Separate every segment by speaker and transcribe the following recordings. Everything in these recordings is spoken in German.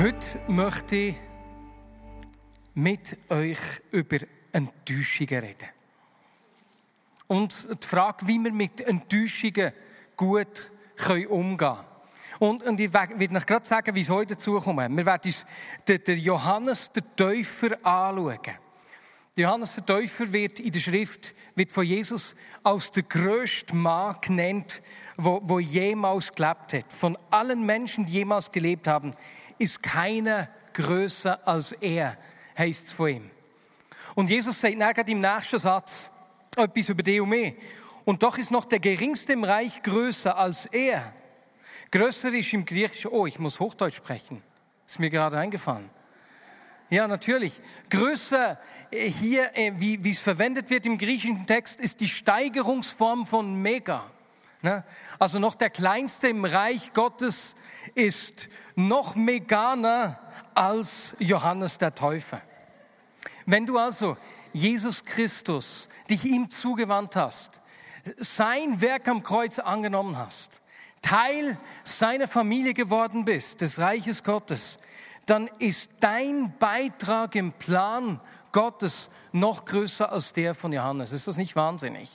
Speaker 1: Heute möchte ich mit euch über Enttäuschungen reden. Und die Frage, wie wir mit Enttäuschungen gut umgehen können. Und, und ich werde euch gerade sagen, wie es heute dazu kommen. Wir werden uns den Johannes, den Täufer, anschauen. Johannes der Täufer wird in der Schrift wird von Jesus als der größte Mann genannt, wo jemals gelebt hat. Von allen Menschen, die jemals gelebt haben, ist keiner größer als er, heißt es von ihm. Und Jesus sagt nachher im nächsten Satz etwas über die und. Und doch ist noch der Geringste im Reich größer als er. Größer ist im Griechischen, oh, ich muss Hochdeutsch sprechen. Ist mir gerade eingefallen. Ja, natürlich. Größer äh, hier, äh, wie es verwendet wird im griechischen Text, ist die Steigerungsform von mega. Ne? Also noch der Kleinste im Reich Gottes ist noch meganer als Johannes der Täufer. Wenn du also Jesus Christus dich ihm zugewandt hast, sein Werk am Kreuz angenommen hast, Teil seiner Familie geworden bist, des Reiches Gottes, dann ist dein Beitrag im Plan Gottes noch größer als der von Johannes. Ist das nicht wahnsinnig?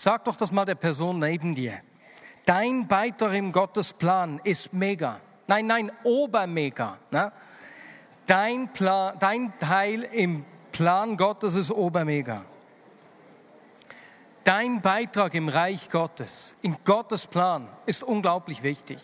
Speaker 1: Sag doch das mal der Person neben dir. Dein Beitrag im Gottes Plan ist mega. Nein, nein, obermega. Ne? Dein, Plan, dein Teil im Plan Gottes ist obermega. Dein Beitrag im Reich Gottes, in Gottes Plan, ist unglaublich wichtig.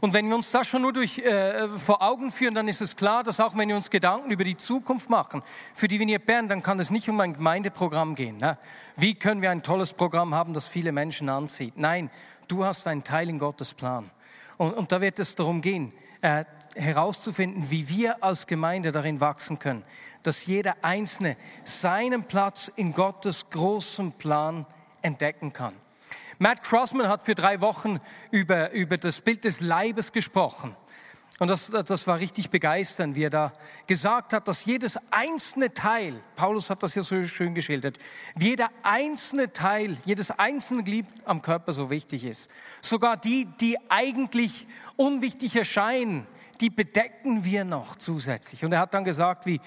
Speaker 1: Und wenn wir uns das schon nur durch, äh, vor Augen führen, dann ist es klar, dass auch wenn wir uns Gedanken über die Zukunft machen, für die Vignette Bern, dann kann es nicht um ein Gemeindeprogramm gehen. Ne? Wie können wir ein tolles Programm haben, das viele Menschen anzieht? Nein, du hast einen Teil in Gottes Plan. Und, und da wird es darum gehen, äh, herauszufinden, wie wir als Gemeinde darin wachsen können, dass jeder Einzelne seinen Platz in Gottes großem Plan entdecken kann. Matt Crossman hat für drei Wochen über, über das Bild des Leibes gesprochen. Und das, das war richtig begeisternd, wie er da gesagt hat, dass jedes einzelne Teil, Paulus hat das ja so schön geschildert, jeder einzelne Teil, jedes einzelne Glied am Körper so wichtig ist. Sogar die, die eigentlich unwichtig erscheinen, die bedecken wir noch zusätzlich. Und er hat dann gesagt, wie,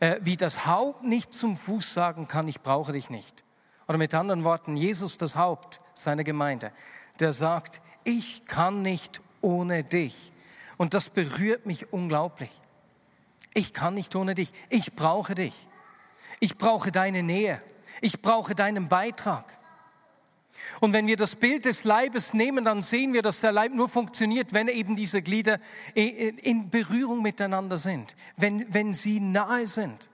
Speaker 1: äh, wie das Haupt nicht zum Fuß sagen kann, ich brauche dich nicht. Oder mit anderen Worten, Jesus das Haupt seiner Gemeinde, der sagt, ich kann nicht ohne dich. Und das berührt mich unglaublich. Ich kann nicht ohne dich. Ich brauche dich. Ich brauche deine Nähe. Ich brauche deinen Beitrag. Und wenn wir das Bild des Leibes nehmen, dann sehen wir, dass der Leib nur funktioniert, wenn eben diese Glieder in Berührung miteinander sind, wenn, wenn sie nahe sind,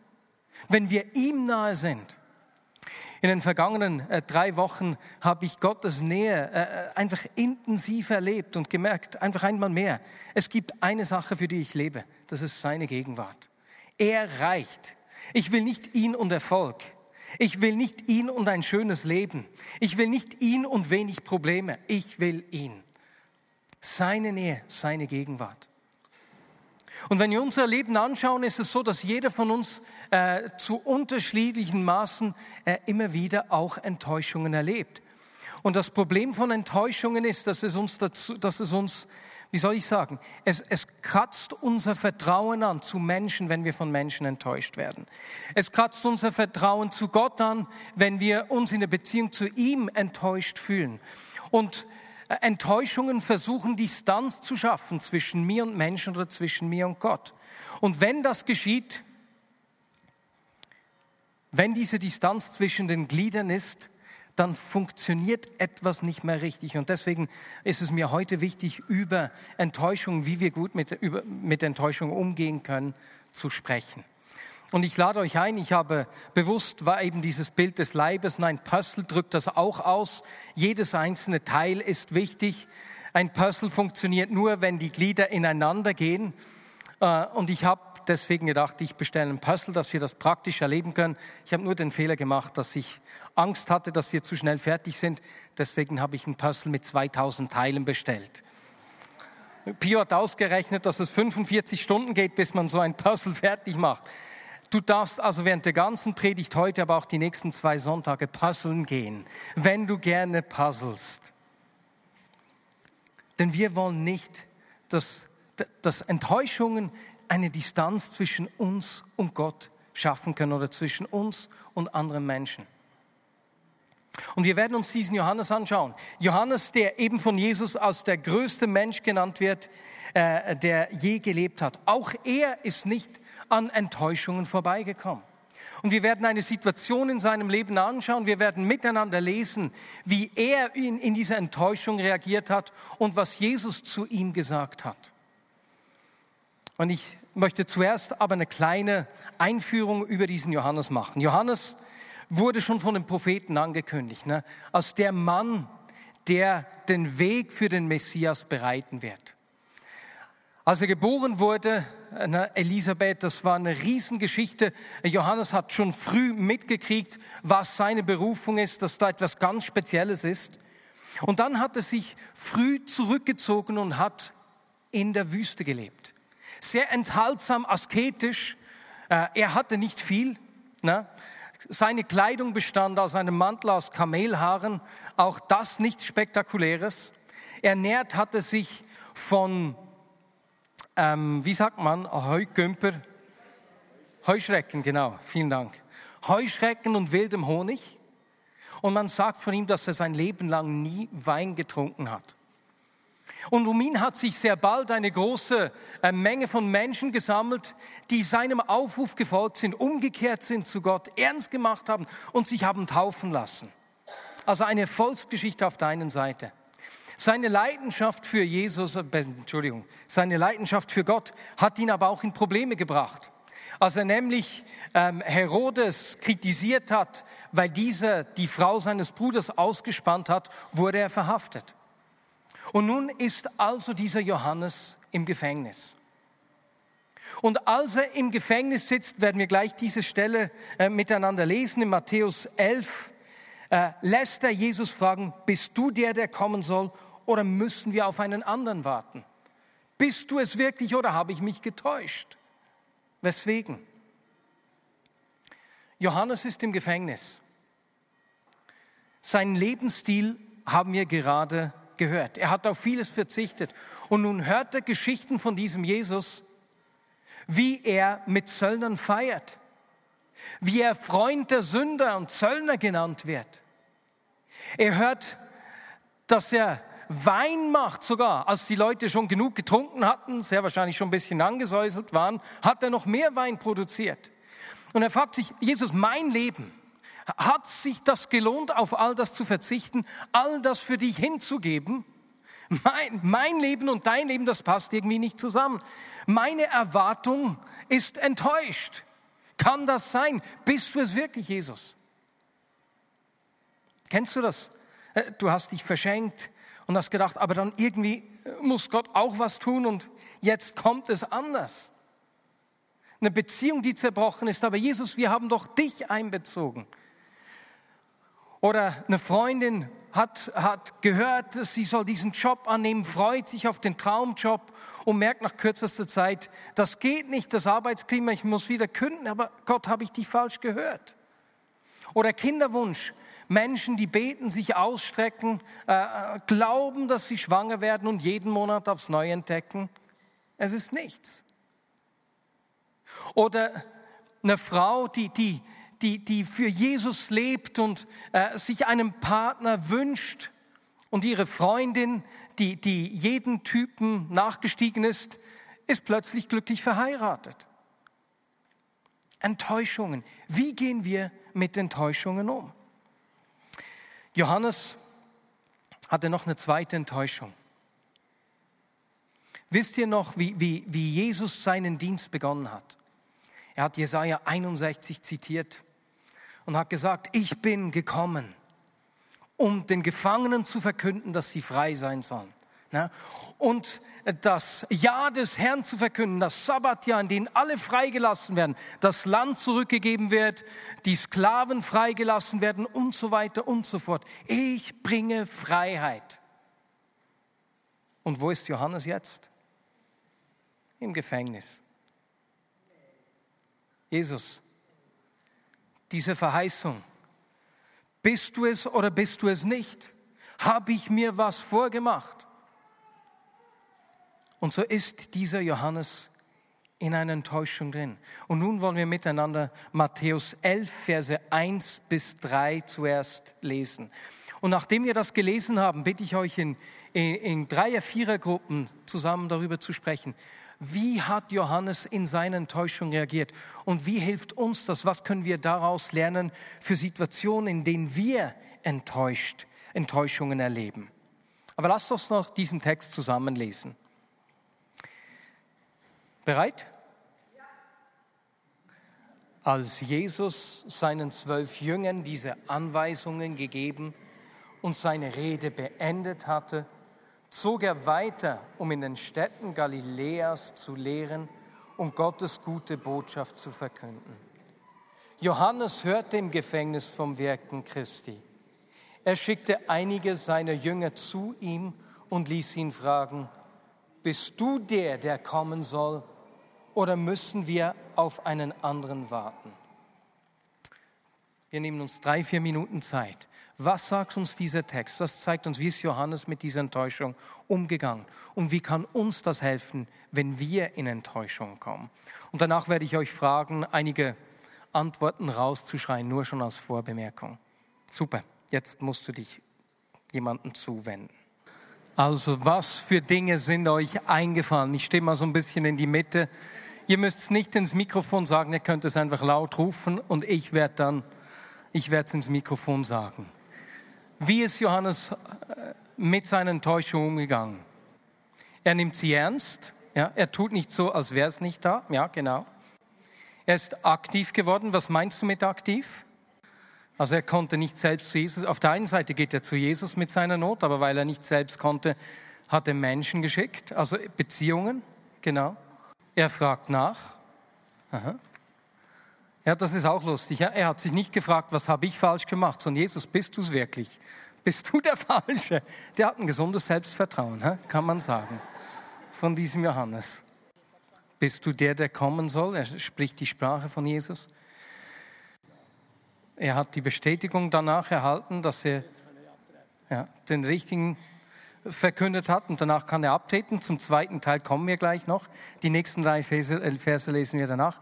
Speaker 1: wenn wir ihm nahe sind. In den vergangenen äh, drei Wochen habe ich Gottes Nähe äh, äh, einfach intensiv erlebt und gemerkt, einfach einmal mehr, es gibt eine Sache, für die ich lebe, das ist seine Gegenwart. Er reicht. Ich will nicht ihn und Erfolg. Ich will nicht ihn und ein schönes Leben. Ich will nicht ihn und wenig Probleme. Ich will ihn. Seine Nähe, seine Gegenwart. Und wenn wir unser Leben anschauen, ist es so, dass jeder von uns äh, zu unterschiedlichen Maßen äh, immer wieder auch Enttäuschungen erlebt. Und das Problem von Enttäuschungen ist, dass es uns dazu, dass es uns, wie soll ich sagen, es, es kratzt unser Vertrauen an zu Menschen, wenn wir von Menschen enttäuscht werden. Es kratzt unser Vertrauen zu Gott an, wenn wir uns in der Beziehung zu ihm enttäuscht fühlen. Und Enttäuschungen versuchen, Distanz zu schaffen zwischen mir und Menschen oder zwischen mir und Gott. Und wenn das geschieht, wenn diese Distanz zwischen den Gliedern ist, dann funktioniert etwas nicht mehr richtig. Und deswegen ist es mir heute wichtig, über Enttäuschung, wie wir gut mit, über, mit Enttäuschung umgehen können, zu sprechen. Und ich lade euch ein, ich habe bewusst, war eben dieses Bild des Leibes, nein, Puzzle drückt das auch aus. Jedes einzelne Teil ist wichtig. Ein Puzzle funktioniert nur, wenn die Glieder ineinander gehen. Äh, und ich habe deswegen gedacht, ich bestelle ein Puzzle, dass wir das praktisch erleben können. Ich habe nur den Fehler gemacht, dass ich Angst hatte, dass wir zu schnell fertig sind. Deswegen habe ich ein Puzzle mit 2000 Teilen bestellt. Pio hat ausgerechnet, dass es 45 Stunden geht, bis man so ein Puzzle fertig macht. Du darfst also während der ganzen Predigt heute, aber auch die nächsten zwei Sonntage puzzeln gehen, wenn du gerne puzzlest. Denn wir wollen nicht, dass, dass Enttäuschungen eine Distanz zwischen uns und Gott schaffen können oder zwischen uns und anderen Menschen. Und wir werden uns diesen Johannes anschauen. Johannes, der eben von Jesus als der größte Mensch genannt wird, äh, der je gelebt hat. Auch er ist nicht an Enttäuschungen vorbeigekommen. Und wir werden eine Situation in seinem Leben anschauen. Wir werden miteinander lesen, wie er in, in diese Enttäuschung reagiert hat und was Jesus zu ihm gesagt hat. Und ich möchte zuerst aber eine kleine Einführung über diesen Johannes machen. Johannes wurde schon von den Propheten angekündigt, ne? als der Mann, der den Weg für den Messias bereiten wird. Als er geboren wurde, Elisabeth, das war eine Riesengeschichte. Johannes hat schon früh mitgekriegt, was seine Berufung ist, dass da etwas ganz Spezielles ist. Und dann hat er sich früh zurückgezogen und hat in der Wüste gelebt. Sehr enthaltsam, asketisch. Äh, er hatte nicht viel. Ne? Seine Kleidung bestand aus einem Mantel aus Kamelhaaren, auch das nichts Spektakuläres. Ernährt hatte sich von, ähm, wie sagt man, Heugümper, Heuschrecken, genau, vielen Dank. Heuschrecken und wildem Honig. Und man sagt von ihm, dass er sein Leben lang nie Wein getrunken hat. Und um ihn hat sich sehr bald eine große äh, Menge von Menschen gesammelt, die seinem Aufruf gefolgt sind, umgekehrt sind zu Gott, ernst gemacht haben und sich haben taufen lassen. Also eine Volksgeschichte auf der einen Seite. Seine Leidenschaft für Jesus, äh, Entschuldigung, seine Leidenschaft für Gott hat ihn aber auch in Probleme gebracht. Als er nämlich ähm, Herodes kritisiert hat, weil dieser die Frau seines Bruders ausgespannt hat, wurde er verhaftet. Und nun ist also dieser Johannes im Gefängnis. Und als er im Gefängnis sitzt, werden wir gleich diese Stelle äh, miteinander lesen. In Matthäus 11 äh, lässt er Jesus fragen, bist du der, der kommen soll, oder müssen wir auf einen anderen warten? Bist du es wirklich oder habe ich mich getäuscht? Weswegen? Johannes ist im Gefängnis. Sein Lebensstil haben wir gerade gehört. Er hat auf vieles verzichtet. Und nun hört er Geschichten von diesem Jesus, wie er mit Zöllnern feiert, wie er Freund der Sünder und Zöllner genannt wird. Er hört, dass er Wein macht sogar, als die Leute schon genug getrunken hatten, sehr wahrscheinlich schon ein bisschen angesäuselt waren, hat er noch mehr Wein produziert. Und er fragt sich, Jesus, mein Leben, hat sich das gelohnt, auf all das zu verzichten, all das für dich hinzugeben? Mein, mein Leben und dein Leben, das passt irgendwie nicht zusammen. Meine Erwartung ist enttäuscht. Kann das sein? Bist du es wirklich, Jesus? Kennst du das? Äh, du hast dich verschenkt und hast gedacht, aber dann irgendwie muss Gott auch was tun und jetzt kommt es anders. Eine Beziehung, die zerbrochen ist, aber Jesus, wir haben doch dich einbezogen. Oder eine Freundin hat, hat gehört, sie soll diesen Job annehmen, freut sich auf den Traumjob und merkt nach kürzester Zeit, das geht nicht, das Arbeitsklima, ich muss wieder künden, aber Gott, habe ich dich falsch gehört. Oder Kinderwunsch, Menschen, die beten, sich ausstrecken, äh, glauben, dass sie schwanger werden und jeden Monat aufs Neue entdecken. Es ist nichts. Oder eine Frau, die, die die, die für Jesus lebt und äh, sich einen Partner wünscht und ihre Freundin, die, die jeden Typen nachgestiegen ist, ist plötzlich glücklich verheiratet. Enttäuschungen. Wie gehen wir mit Enttäuschungen um? Johannes hatte noch eine zweite Enttäuschung. Wisst ihr noch, wie, wie, wie Jesus seinen Dienst begonnen hat? Er hat Jesaja 61 zitiert und hat gesagt, ich bin gekommen, um den Gefangenen zu verkünden, dass sie frei sein sollen. Ne? Und das Jahr des Herrn zu verkünden, das Sabbatjahr, in dem alle freigelassen werden, das Land zurückgegeben wird, die Sklaven freigelassen werden und so weiter und so fort. Ich bringe Freiheit. Und wo ist Johannes jetzt? Im Gefängnis. Jesus, diese Verheißung, bist du es oder bist du es nicht? Habe ich mir was vorgemacht? Und so ist dieser Johannes in einer Enttäuschung drin. Und nun wollen wir miteinander Matthäus 11, Verse 1 bis 3 zuerst lesen. Und nachdem wir das gelesen haben, bitte ich euch in, in, in Dreier-, Vierergruppen zusammen darüber zu sprechen. Wie hat Johannes in seiner Enttäuschung reagiert? Und wie hilft uns das? Was können wir daraus lernen für Situationen, in denen wir enttäuscht, Enttäuschungen erleben? Aber lasst uns noch diesen Text zusammenlesen. Bereit? Als Jesus seinen zwölf Jüngern diese Anweisungen gegeben und seine Rede beendet hatte, zog er weiter, um in den Städten Galiläas zu lehren und Gottes gute Botschaft zu verkünden. Johannes hörte im Gefängnis vom Wirken Christi. Er schickte einige seiner Jünger zu ihm und ließ ihn fragen, bist du der, der kommen soll, oder müssen wir auf einen anderen warten? Wir nehmen uns drei, vier Minuten Zeit. Was sagt uns dieser Text? Was zeigt uns, wie ist Johannes mit dieser Enttäuschung umgegangen? Und wie kann uns das helfen, wenn wir in Enttäuschung kommen? Und danach werde ich euch fragen, einige Antworten rauszuschreien, nur schon als Vorbemerkung. Super, jetzt musst du dich jemandem zuwenden. Also was für Dinge sind euch eingefallen? Ich stehe mal so ein bisschen in die Mitte. Ihr müsst es nicht ins Mikrofon sagen, ihr könnt es einfach laut rufen und ich werde dann, ich werde es ins Mikrofon sagen. Wie ist Johannes äh, mit seinen Enttäuschungen umgegangen? Er nimmt sie ernst. Ja, er tut nicht so, als wäre es nicht da. Ja, genau. Er ist aktiv geworden. Was meinst du mit aktiv? Also er konnte nicht selbst zu Jesus. Auf der einen Seite geht er zu Jesus mit seiner Not, aber weil er nicht selbst konnte, hat er Menschen geschickt, also Beziehungen, genau. Er fragt nach. Aha. Ja, das ist auch lustig. Er hat sich nicht gefragt, was habe ich falsch gemacht, sondern Jesus, bist du es wirklich? Bist du der Falsche? Der hat ein gesundes Selbstvertrauen, kann man sagen, von diesem Johannes. Bist du der, der kommen soll? Er spricht die Sprache von Jesus. Er hat die Bestätigung danach erhalten, dass er ja, den richtigen verkündet hat und danach kann er abtreten. Zum zweiten Teil kommen wir gleich noch. Die nächsten drei Verse, äh, Verse lesen wir danach.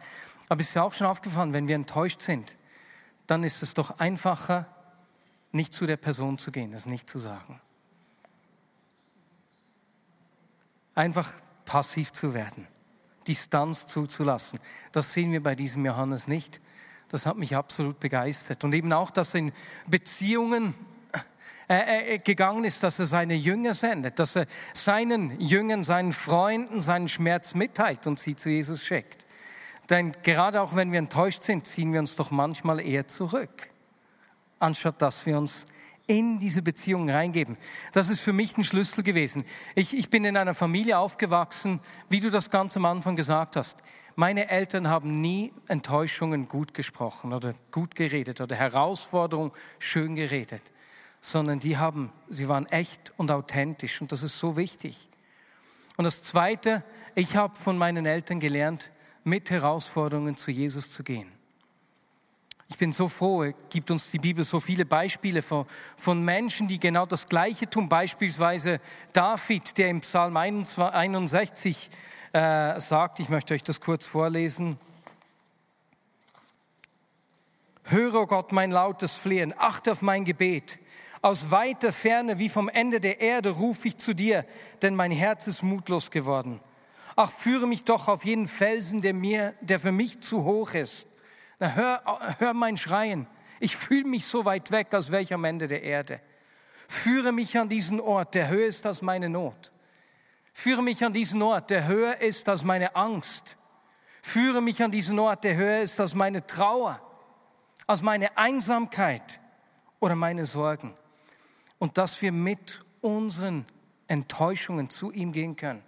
Speaker 1: Aber es ist ja auch schon aufgefallen, wenn wir enttäuscht sind, dann ist es doch einfacher, nicht zu der Person zu gehen, das nicht zu sagen. Einfach passiv zu werden, Distanz zuzulassen. Das sehen wir bei diesem Johannes nicht. Das hat mich absolut begeistert. Und eben auch, dass in Beziehungen äh, gegangen ist, dass er seine Jünger sendet, dass er seinen Jüngern, seinen Freunden seinen Schmerz mitteilt und sie zu Jesus schickt. Denn gerade auch wenn wir enttäuscht sind, ziehen wir uns doch manchmal eher zurück, anstatt dass wir uns in diese Beziehung reingeben. Das ist für mich ein Schlüssel gewesen. Ich, ich bin in einer Familie aufgewachsen, wie du das ganz am Anfang gesagt hast. Meine Eltern haben nie Enttäuschungen gut gesprochen oder gut geredet oder Herausforderungen schön geredet sondern die haben, sie waren echt und authentisch und das ist so wichtig. Und das Zweite, ich habe von meinen Eltern gelernt, mit Herausforderungen zu Jesus zu gehen. Ich bin so froh, gibt uns die Bibel so viele Beispiele von, von Menschen, die genau das Gleiche tun. Beispielsweise David, der im Psalm 61 äh, sagt, ich möchte euch das kurz vorlesen. Höre, oh Gott, mein lautes Flehen, achte auf mein Gebet. Aus weiter Ferne wie vom Ende der Erde rufe ich zu dir, denn mein Herz ist mutlos geworden. Ach, führe mich doch auf jeden Felsen, der mir, der für mich zu hoch ist. Na, hör, hör mein Schreien. Ich fühle mich so weit weg, als wäre ich am Ende der Erde. Führe mich an diesen Ort, der höher ist als meine Not. Führe mich an diesen Ort, der höher ist als meine Angst. Führe mich an diesen Ort, der höher ist als meine Trauer, als meine Einsamkeit oder meine Sorgen und dass wir mit unseren Enttäuschungen zu ihm gehen können,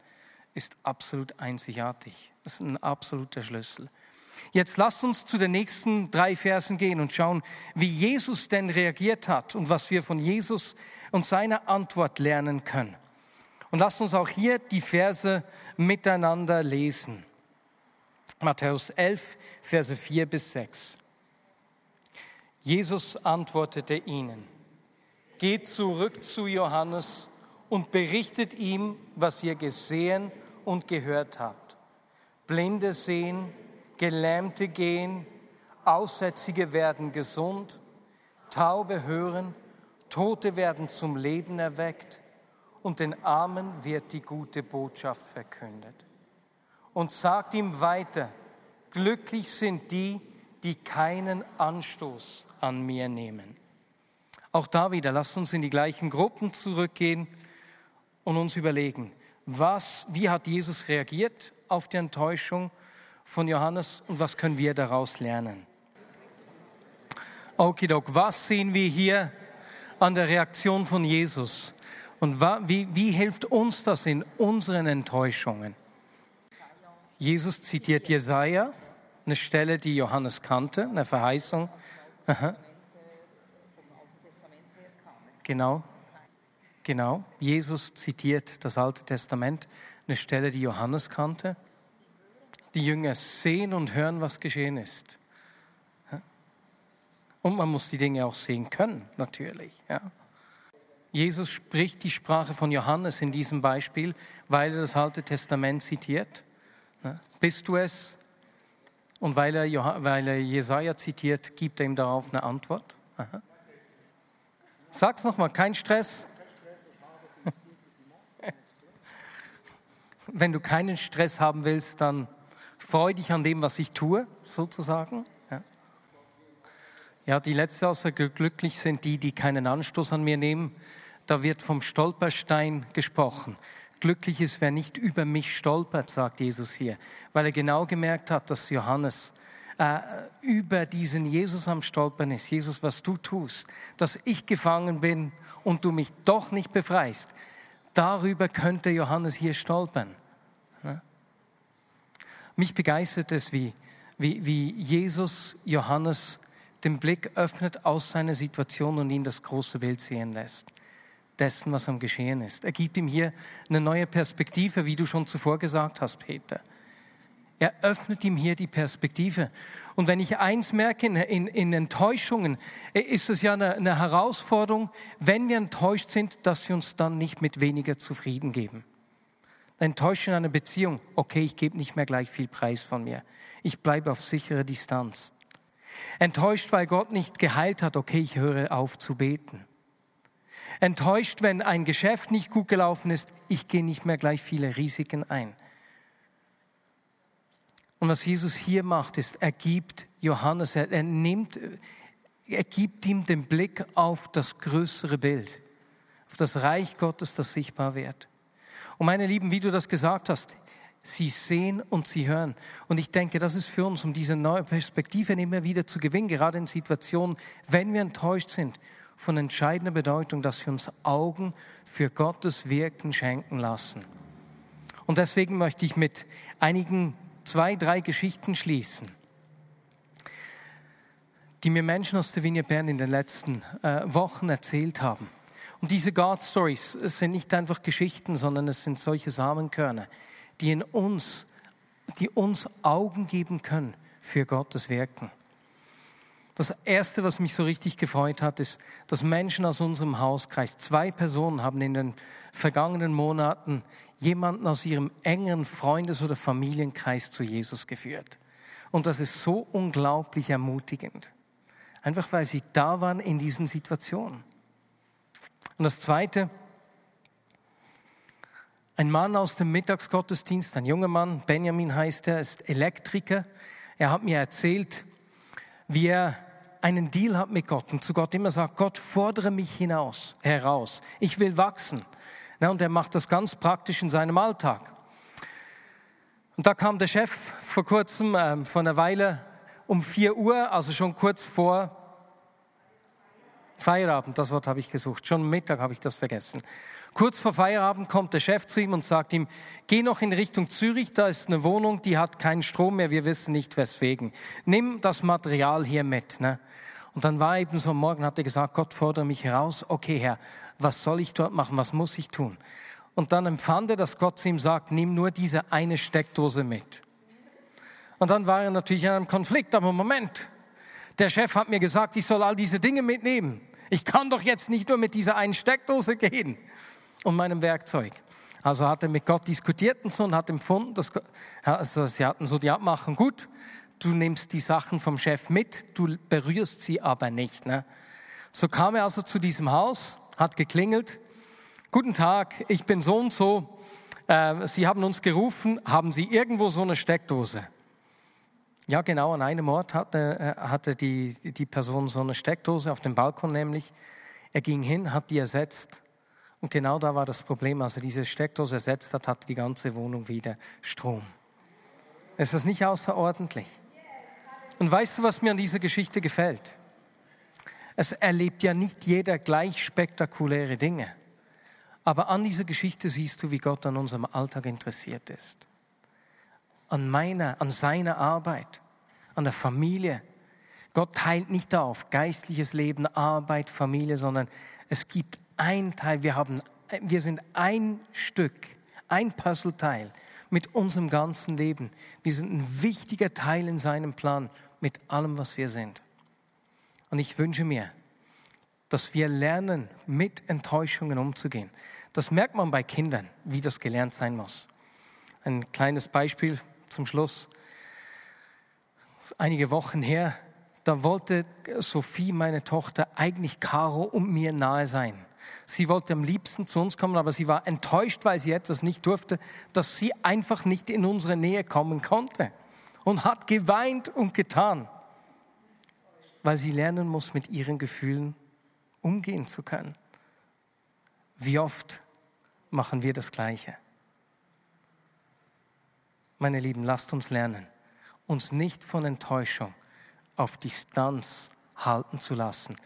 Speaker 1: ist absolut einzigartig. Das ist ein absoluter Schlüssel. Jetzt lasst uns zu den nächsten drei Versen gehen und schauen, wie Jesus denn reagiert hat und was wir von Jesus und seiner Antwort lernen können. Und lasst uns auch hier die Verse miteinander lesen. Matthäus 11, Verse 4 bis 6. Jesus antwortete ihnen, geht zurück zu Johannes und berichtet ihm, was ihr gesehen und gehört habt. Blinde sehen, Gelähmte gehen, Aussätzige werden gesund, Taube hören, Tote werden zum Leben erweckt und den Armen wird die gute Botschaft verkündet. Und sagt ihm weiter, glücklich sind die, die keinen Anstoß an mir nehmen. Auch da wieder, lasst uns in die gleichen Gruppen zurückgehen und uns überlegen, was, wie hat Jesus reagiert auf die Enttäuschung von Johannes und was können wir daraus lernen? Okidok, was sehen wir hier an der Reaktion von Jesus? Und wie, wie hilft uns das in unseren Enttäuschungen? Jesus zitiert Jesaja, eine Stelle, die Johannes kannte, eine Verheißung. Aha. Genau, genau. Jesus zitiert das Alte Testament, eine Stelle, die Johannes kannte. Die Jünger sehen und hören, was geschehen ist. Und man muss die Dinge auch sehen können, natürlich. Ja. Jesus spricht die Sprache von Johannes in diesem Beispiel, weil er das Alte Testament zitiert. Bist du es? Und weil er, weil er Jesaja zitiert, gibt er ihm darauf eine Antwort. Aha. Sag's nochmal, kein Stress. Wenn du keinen Stress haben willst, dann freu dich an dem, was ich tue, sozusagen. Ja, ja die letzte Aussage, glücklich sind die, die keinen Anstoß an mir nehmen. Da wird vom Stolperstein gesprochen. Glücklich ist, wer nicht über mich stolpert, sagt Jesus hier, weil er genau gemerkt hat, dass Johannes äh, über diesen Jesus am Stolpern ist. Jesus, was du tust, dass ich gefangen bin und du mich doch nicht befreist. Darüber könnte Johannes hier stolpern. Mich begeistert es, wie, wie, wie Jesus Johannes den Blick öffnet aus seiner Situation und ihn das große Bild sehen lässt dessen, was am Geschehen ist. Er gibt ihm hier eine neue Perspektive, wie du schon zuvor gesagt hast, Peter. Er öffnet ihm hier die Perspektive. Und wenn ich eins merke in, in, in Enttäuschungen, ist es ja eine, eine Herausforderung, wenn wir enttäuscht sind, dass wir uns dann nicht mit weniger zufrieden geben. Enttäuscht in einer Beziehung, okay, ich gebe nicht mehr gleich viel Preis von mir. Ich bleibe auf sichere Distanz. Enttäuscht, weil Gott nicht geheilt hat, okay, ich höre auf zu beten enttäuscht, wenn ein Geschäft nicht gut gelaufen ist. Ich gehe nicht mehr gleich viele Risiken ein. Und was Jesus hier macht, ist, er gibt Johannes, er, er nimmt, er gibt ihm den Blick auf das größere Bild, auf das Reich Gottes, das sichtbar wird. Und meine Lieben, wie du das gesagt hast, sie sehen und sie hören. Und ich denke, das ist für uns, um diese neue Perspektive immer wieder zu gewinnen, gerade in Situationen, wenn wir enttäuscht sind von entscheidender Bedeutung, dass wir uns Augen für Gottes Wirken schenken lassen. Und deswegen möchte ich mit einigen zwei, drei Geschichten schließen, die mir Menschen aus der Vignette Bern in den letzten äh, Wochen erzählt haben. Und diese God Stories sind nicht einfach Geschichten, sondern es sind solche Samenkörner, die in uns, die uns Augen geben können für Gottes Wirken. Das Erste, was mich so richtig gefreut hat, ist, dass Menschen aus unserem Hauskreis, zwei Personen haben in den vergangenen Monaten jemanden aus ihrem engen Freundes- oder Familienkreis zu Jesus geführt. Und das ist so unglaublich ermutigend. Einfach weil sie da waren in diesen Situationen. Und das Zweite, ein Mann aus dem Mittagsgottesdienst, ein junger Mann, Benjamin heißt er, ist Elektriker. Er hat mir erzählt, wie er einen Deal hat mit Gott und zu Gott immer sagt, Gott, fordere mich hinaus, heraus. Ich will wachsen. Na, und er macht das ganz praktisch in seinem Alltag. Und da kam der Chef vor kurzem, äh, vor einer Weile, um 4 Uhr, also schon kurz vor Feierabend, das Wort habe ich gesucht, schon Mittag habe ich das vergessen. Kurz vor Feierabend kommt der Chef zu ihm und sagt ihm, geh noch in Richtung Zürich, da ist eine Wohnung, die hat keinen Strom mehr, wir wissen nicht weswegen. Nimm das Material hier mit. Ne? Und dann war eben so, am Morgen hat er gesagt, Gott fordere mich heraus, okay Herr, was soll ich dort machen, was muss ich tun? Und dann empfand er, dass Gott zu ihm sagt, nimm nur diese eine Steckdose mit. Und dann war er natürlich in einem Konflikt, aber Moment, der Chef hat mir gesagt, ich soll all diese Dinge mitnehmen. Ich kann doch jetzt nicht nur mit dieser einen Steckdose gehen und meinem Werkzeug. Also hat er mit Gott diskutiert und so und hat empfunden, dass, also sie hatten so die Abmachung, gut, du nimmst die Sachen vom Chef mit, du berührst sie aber nicht. Ne? So kam er also zu diesem Haus, hat geklingelt. Guten Tag, ich bin so und so. Äh, sie haben uns gerufen, haben Sie irgendwo so eine Steckdose? Ja, genau, an einem Ort hatte, äh, hatte die, die Person so eine Steckdose, auf dem Balkon nämlich. Er ging hin, hat die ersetzt. Und genau da war das Problem. Als er diese Steckdose ersetzt hat, hatte die ganze Wohnung wieder Strom. Ist das nicht außerordentlich? Und weißt du, was mir an dieser Geschichte gefällt? Es erlebt ja nicht jeder gleich spektakuläre Dinge. Aber an dieser Geschichte siehst du, wie Gott an unserem Alltag interessiert ist an meiner, an seiner Arbeit, an der Familie. Gott teilt nicht auf geistliches Leben, Arbeit, Familie, sondern es gibt ein Teil. Wir haben, wir sind ein Stück, ein Puzzleteil mit unserem ganzen Leben. Wir sind ein wichtiger Teil in seinem Plan mit allem, was wir sind. Und ich wünsche mir, dass wir lernen, mit Enttäuschungen umzugehen. Das merkt man bei Kindern, wie das gelernt sein muss. Ein kleines Beispiel zum Schluss. Einige Wochen her, da wollte Sophie, meine Tochter, eigentlich Caro und mir nahe sein. Sie wollte am liebsten zu uns kommen, aber sie war enttäuscht, weil sie etwas nicht durfte, dass sie einfach nicht in unsere Nähe kommen konnte und hat geweint und getan, weil sie lernen muss, mit ihren Gefühlen umgehen zu können. Wie oft machen wir das Gleiche? Meine Lieben, lasst uns lernen, uns nicht von Enttäuschung auf Distanz halten zu lassen,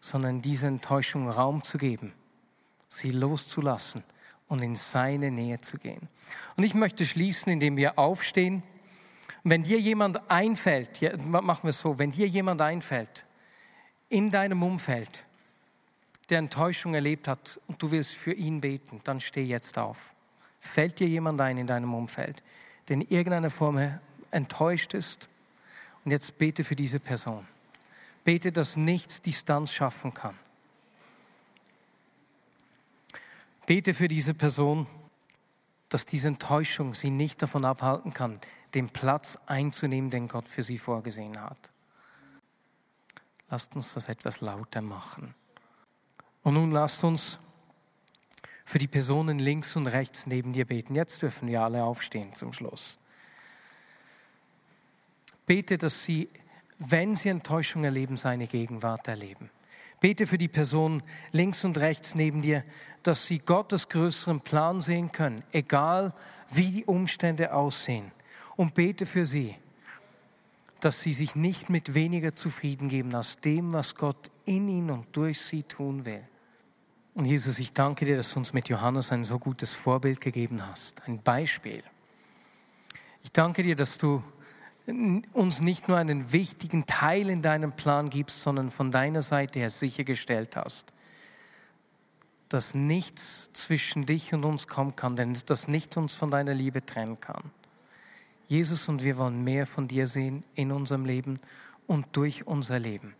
Speaker 1: sondern diese Enttäuschung Raum zu geben, sie loszulassen und in seine Nähe zu gehen. Und ich möchte schließen, indem wir aufstehen. Wenn dir jemand einfällt, ja, machen wir es so, wenn dir jemand einfällt in deinem Umfeld, der Enttäuschung erlebt hat und du willst für ihn beten, dann steh jetzt auf. Fällt dir jemand ein in deinem Umfeld, der in irgendeiner Form enttäuscht ist. Und jetzt bete für diese Person. Bete, dass nichts Distanz schaffen kann. Bete für diese Person, dass diese Enttäuschung sie nicht davon abhalten kann, den Platz einzunehmen, den Gott für sie vorgesehen hat. Lasst uns das etwas lauter machen. Und nun lasst uns für die Personen links und rechts neben dir beten. Jetzt dürfen wir alle aufstehen zum Schluss. Bete, dass sie, wenn sie Enttäuschung erleben, seine Gegenwart erleben. Bete für die Person links und rechts neben dir, dass sie Gottes größeren Plan sehen können, egal wie die Umstände aussehen. Und bete für sie, dass sie sich nicht mit weniger zufrieden geben als dem, was Gott in ihnen und durch sie tun will. Und Jesus, ich danke dir, dass du uns mit Johannes ein so gutes Vorbild gegeben hast, ein Beispiel. Ich danke dir, dass du uns nicht nur einen wichtigen Teil in deinem Plan gibst, sondern von deiner Seite her sichergestellt hast, dass nichts zwischen dich und uns kommen kann, denn dass nichts uns von deiner Liebe trennen kann. Jesus, und wir wollen mehr von dir sehen in unserem Leben und durch unser Leben.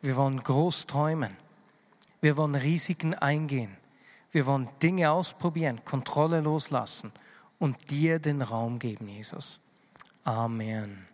Speaker 1: Wir wollen groß träumen wir wollen Risiken eingehen. Wir wollen Dinge ausprobieren, Kontrolle loslassen und dir den Raum geben, Jesus. Amen.